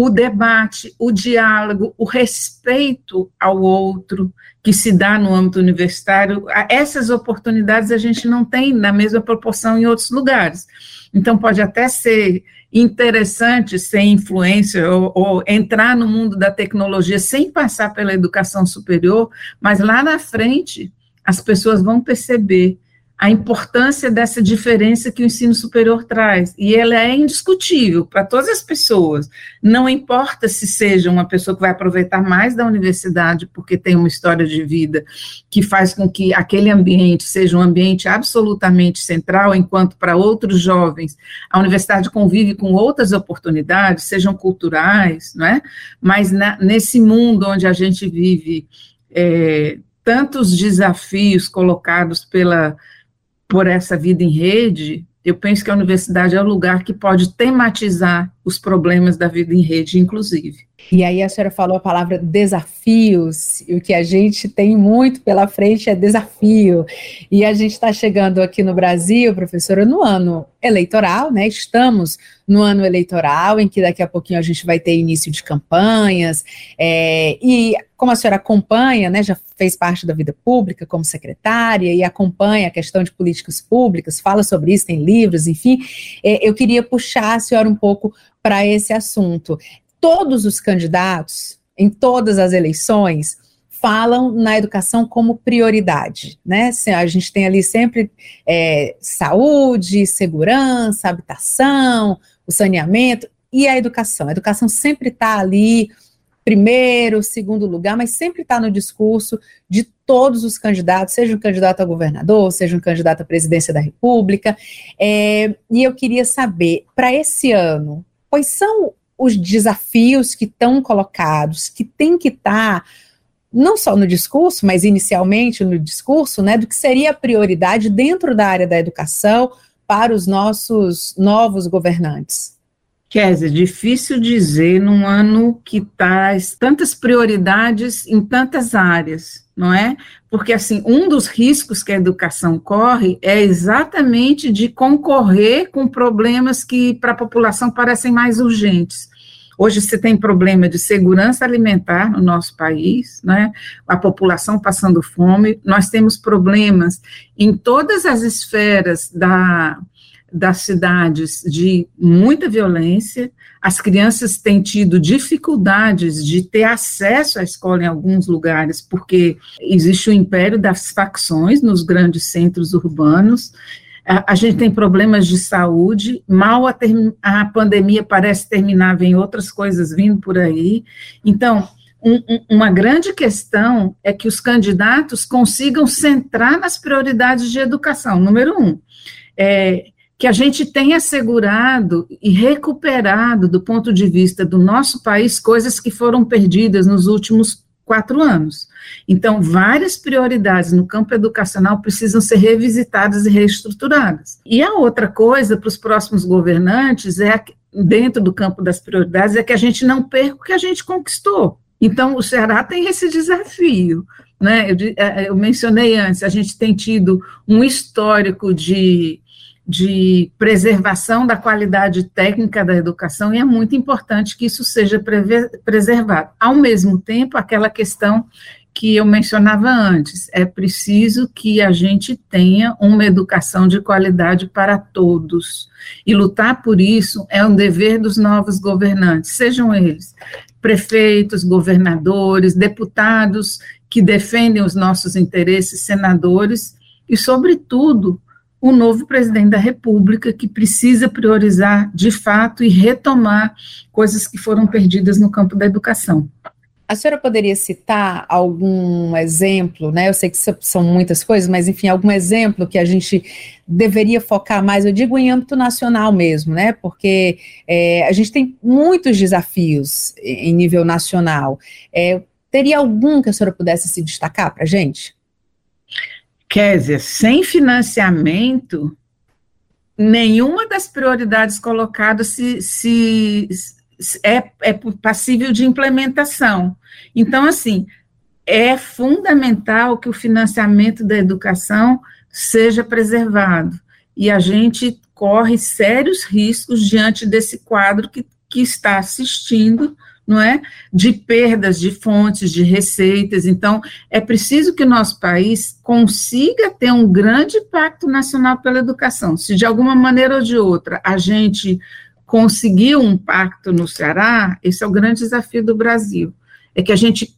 o debate, o diálogo, o respeito ao outro que se dá no âmbito universitário, essas oportunidades a gente não tem na mesma proporção em outros lugares. Então, pode até ser interessante ser influência ou, ou, entrar no mundo da tecnologia sem passar pela educação superior, mas lá na frente as pessoas vão perceber a importância dessa diferença que o ensino superior traz, e ela é indiscutível para todas as pessoas, não importa se seja uma pessoa que vai aproveitar mais da universidade, porque tem uma história de vida que faz com que aquele ambiente seja um ambiente absolutamente central, enquanto para outros jovens a universidade convive com outras oportunidades, sejam culturais, não é? Mas na, nesse mundo onde a gente vive, é, tantos desafios colocados pela por essa vida em rede, eu penso que a universidade é o lugar que pode tematizar os problemas da vida em rede, inclusive. E aí a senhora falou a palavra desafios, e o que a gente tem muito pela frente é desafio. E a gente está chegando aqui no Brasil, professora, no ano eleitoral, né? Estamos no ano eleitoral, em que daqui a pouquinho a gente vai ter início de campanhas. É, e como a senhora acompanha, né? Já fez parte da vida pública como secretária e acompanha a questão de políticas públicas, fala sobre isso, tem livros, enfim. É, eu queria puxar a senhora um pouco para esse assunto todos os candidatos, em todas as eleições, falam na educação como prioridade, né? A gente tem ali sempre é, saúde, segurança, habitação, o saneamento e a educação. A educação sempre está ali, primeiro, segundo lugar, mas sempre está no discurso de todos os candidatos, seja um candidato a governador, seja um candidato à presidência da República. É, e eu queria saber, para esse ano, quais são os desafios que estão colocados, que tem que estar tá, não só no discurso, mas inicialmente no discurso, né, do que seria a prioridade dentro da área da educação para os nossos novos governantes. Kézia, difícil dizer num ano que traz tantas prioridades em tantas áreas, não é? Porque, assim, um dos riscos que a educação corre é exatamente de concorrer com problemas que para a população parecem mais urgentes. Hoje você tem problema de segurança alimentar no nosso país, né? A população passando fome, nós temos problemas em todas as esferas da, das cidades de muita violência, as crianças têm tido dificuldades de ter acesso à escola em alguns lugares, porque existe o império das facções nos grandes centros urbanos, a, a gente tem problemas de saúde, mal a, a pandemia parece terminar, vem outras coisas vindo por aí, então, um, uma grande questão é que os candidatos consigam centrar nas prioridades de educação, número um, é, que a gente tenha assegurado e recuperado, do ponto de vista do nosso país, coisas que foram perdidas nos últimos quatro anos. Então, várias prioridades no campo educacional precisam ser revisitadas e reestruturadas. E a outra coisa para os próximos governantes é, dentro do campo das prioridades, é que a gente não perca o que a gente conquistou. Então, o Ceará tem esse desafio. Né? Eu, é, eu mencionei antes, a gente tem tido um histórico de de preservação da qualidade técnica da educação e é muito importante que isso seja preservado. Ao mesmo tempo, aquela questão que eu mencionava antes, é preciso que a gente tenha uma educação de qualidade para todos. E lutar por isso é um dever dos novos governantes, sejam eles prefeitos, governadores, deputados que defendem os nossos interesses, senadores e, sobretudo, o novo presidente da República, que precisa priorizar de fato e retomar coisas que foram perdidas no campo da educação. A senhora poderia citar algum exemplo, né? Eu sei que são muitas coisas, mas enfim, algum exemplo que a gente deveria focar mais, eu digo em âmbito nacional mesmo, né? Porque é, a gente tem muitos desafios em nível nacional. É, teria algum que a senhora pudesse se destacar para a gente? Kézia, sem financiamento, nenhuma das prioridades colocadas se, se, é, é passível de implementação. Então, assim, é fundamental que o financiamento da educação seja preservado. E a gente corre sérios riscos diante desse quadro que que está assistindo não é? De perdas de fontes, de receitas. Então, é preciso que o nosso país consiga ter um grande pacto nacional pela educação. Se de alguma maneira ou de outra a gente conseguiu um pacto no Ceará, esse é o grande desafio do Brasil. É que a gente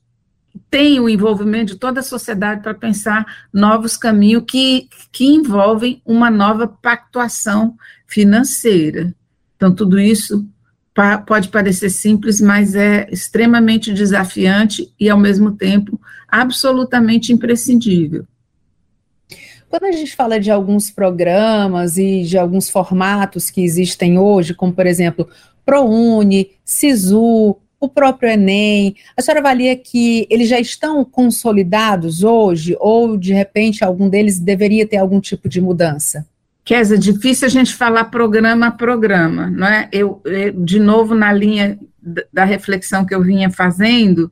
tem o envolvimento de toda a sociedade para pensar novos caminhos que, que envolvem uma nova pactuação financeira. Então, tudo isso pode parecer simples, mas é extremamente desafiante e, ao mesmo tempo, absolutamente imprescindível. Quando a gente fala de alguns programas e de alguns formatos que existem hoje, como, por exemplo, ProUni, SISU, o próprio Enem, a senhora avalia que eles já estão consolidados hoje ou, de repente, algum deles deveria ter algum tipo de mudança? Kézia, é difícil a gente falar programa a programa, não é? Eu, eu, de novo, na linha da reflexão que eu vinha fazendo,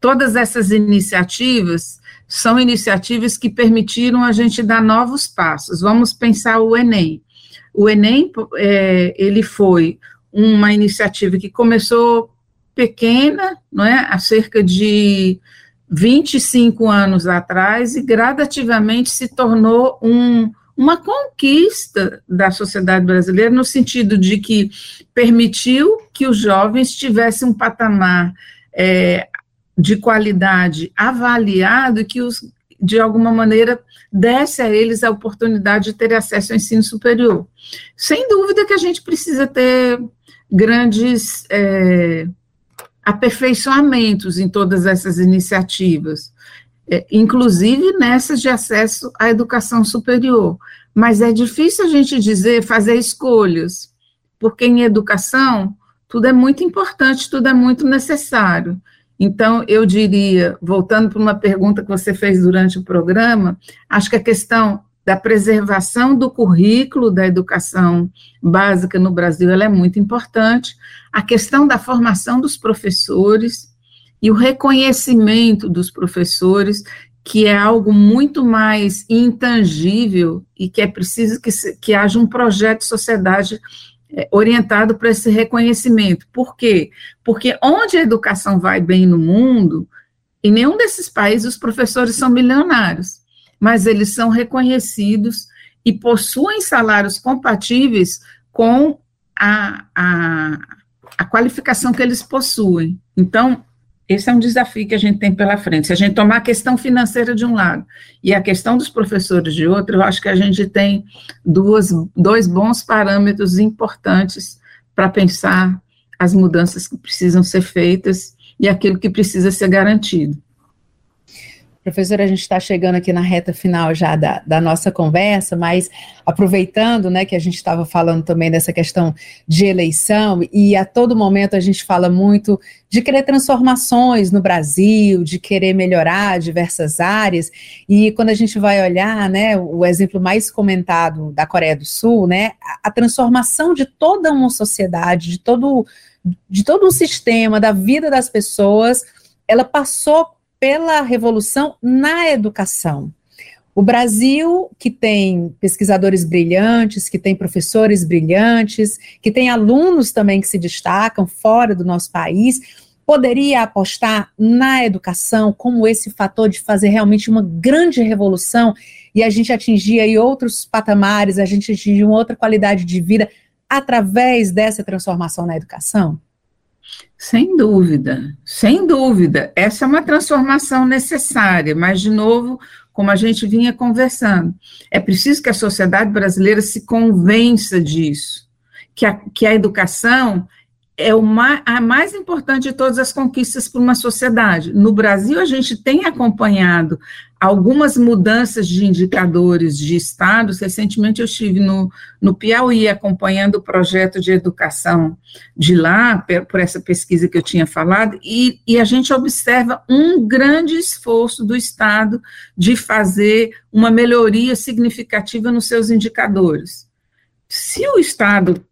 todas essas iniciativas são iniciativas que permitiram a gente dar novos passos. Vamos pensar o Enem. O Enem, é, ele foi uma iniciativa que começou pequena, não é? Há cerca de 25 anos atrás e gradativamente se tornou um uma conquista da sociedade brasileira, no sentido de que permitiu que os jovens tivessem um patamar é, de qualidade avaliado e que os, de alguma maneira, desse a eles a oportunidade de ter acesso ao ensino superior. Sem dúvida que a gente precisa ter grandes é, aperfeiçoamentos em todas essas iniciativas é, inclusive nessas de acesso à educação superior. Mas é difícil a gente dizer, fazer escolhas, porque em educação tudo é muito importante, tudo é muito necessário. Então, eu diria, voltando para uma pergunta que você fez durante o programa, acho que a questão da preservação do currículo da educação básica no Brasil é muito importante. A questão da formação dos professores, e o reconhecimento dos professores, que é algo muito mais intangível e que é preciso que, se, que haja um projeto de sociedade é, orientado para esse reconhecimento. Por quê? Porque onde a educação vai bem no mundo, em nenhum desses países os professores são milionários, mas eles são reconhecidos e possuem salários compatíveis com a, a, a qualificação que eles possuem. Então, esse é um desafio que a gente tem pela frente. Se a gente tomar a questão financeira de um lado e a questão dos professores de outro, eu acho que a gente tem duas, dois bons parâmetros importantes para pensar as mudanças que precisam ser feitas e aquilo que precisa ser garantido. Professora, a gente está chegando aqui na reta final já da, da nossa conversa, mas aproveitando né, que a gente estava falando também dessa questão de eleição, e a todo momento a gente fala muito de querer transformações no Brasil, de querer melhorar diversas áreas, e quando a gente vai olhar, né, o exemplo mais comentado da Coreia do Sul, né, a, transformação de toda uma sociedade, de todo, de todo um sistema, da vida das pessoas, ela passou pela revolução na educação. O Brasil, que tem pesquisadores brilhantes, que tem professores brilhantes, que tem alunos também que se destacam fora do nosso país, poderia apostar na educação como esse fator de fazer realmente uma grande revolução e a gente atingir aí outros patamares, a gente atingir uma outra qualidade de vida através dessa transformação na educação? Sem dúvida, sem dúvida. Essa é uma transformação necessária, mas, de novo, como a gente vinha conversando, é preciso que a sociedade brasileira se convença disso, que a, que a educação é a mais importante de todas as conquistas para uma sociedade. No Brasil, a gente tem acompanhado algumas mudanças de indicadores de estados. Recentemente, eu estive no, no Piauí acompanhando o projeto de educação de lá, por essa pesquisa que eu tinha falado, e, e a gente observa um grande esforço do Estado de fazer uma melhoria significativa nos seus indicadores. Se o Estado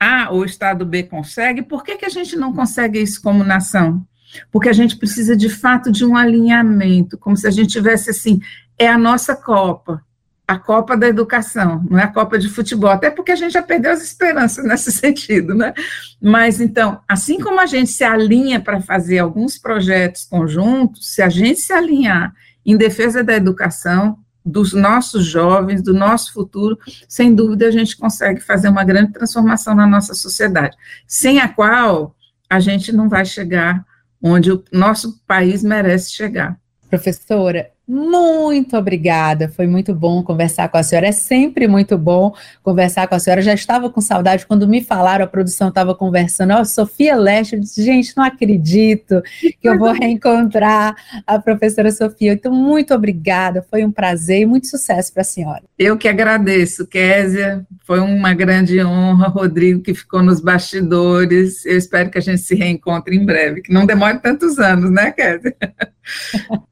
a ou o Estado B consegue, por que, que a gente não consegue isso como nação? Porque a gente precisa, de fato, de um alinhamento, como se a gente tivesse assim, é a nossa Copa, a Copa da Educação, não é a Copa de Futebol, até porque a gente já perdeu as esperanças nesse sentido, né? Mas então, assim como a gente se alinha para fazer alguns projetos conjuntos, se a gente se alinhar em defesa da educação, dos nossos jovens, do nosso futuro, sem dúvida a gente consegue fazer uma grande transformação na nossa sociedade, sem a qual a gente não vai chegar onde o nosso país merece chegar. Professora, muito obrigada, foi muito bom conversar com a senhora. É sempre muito bom conversar com a senhora. Já estava com saudade quando me falaram, a produção estava conversando. Ó, oh, Sofia Leste, eu disse, gente, não acredito que eu vou reencontrar a professora Sofia. Então, muito obrigada, foi um prazer e muito sucesso para a senhora. Eu que agradeço, Késia. Foi uma grande honra, Rodrigo, que ficou nos bastidores. Eu espero que a gente se reencontre em breve, que não demore tantos anos, né, Késia?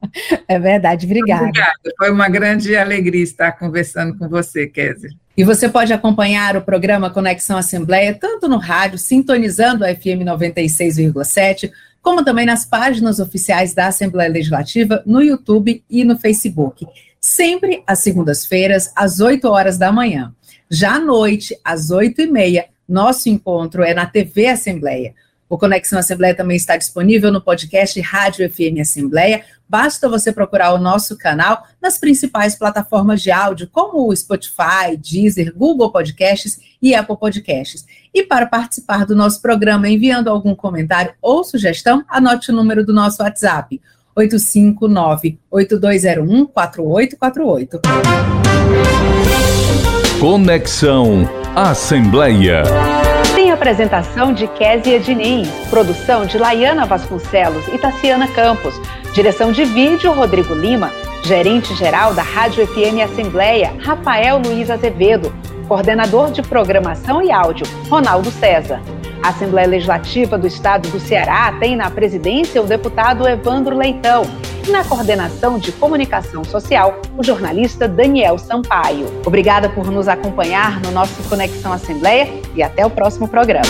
É verdade, obrigada. Obrigada, foi uma grande alegria estar conversando com você, Kézia. E você pode acompanhar o programa Conexão Assembleia tanto no rádio, sintonizando a FM 96,7, como também nas páginas oficiais da Assembleia Legislativa, no YouTube e no Facebook. Sempre às segundas-feiras, às 8 horas da manhã. Já à noite, às 8 e meia, nosso encontro é na TV Assembleia. O Conexão Assembleia também está disponível no podcast Rádio FM Assembleia. Basta você procurar o nosso canal nas principais plataformas de áudio, como o Spotify, Deezer, Google Podcasts e Apple Podcasts. E para participar do nosso programa enviando algum comentário ou sugestão, anote o número do nosso WhatsApp: 859-8201-4848. Conexão Assembleia apresentação de Késia Diniz, produção de Laiana Vasconcelos e Tassiana Campos, direção de vídeo Rodrigo Lima, gerente-geral da Rádio FM Assembleia, Rafael Luiz Azevedo, coordenador de programação e áudio, Ronaldo César. A Assembleia Legislativa do Estado do Ceará tem na presidência o deputado Evandro Leitão e na coordenação de comunicação social, o jornalista Daniel Sampaio. Obrigada por nos acompanhar no nosso Conexão Assembleia e até o próximo programa.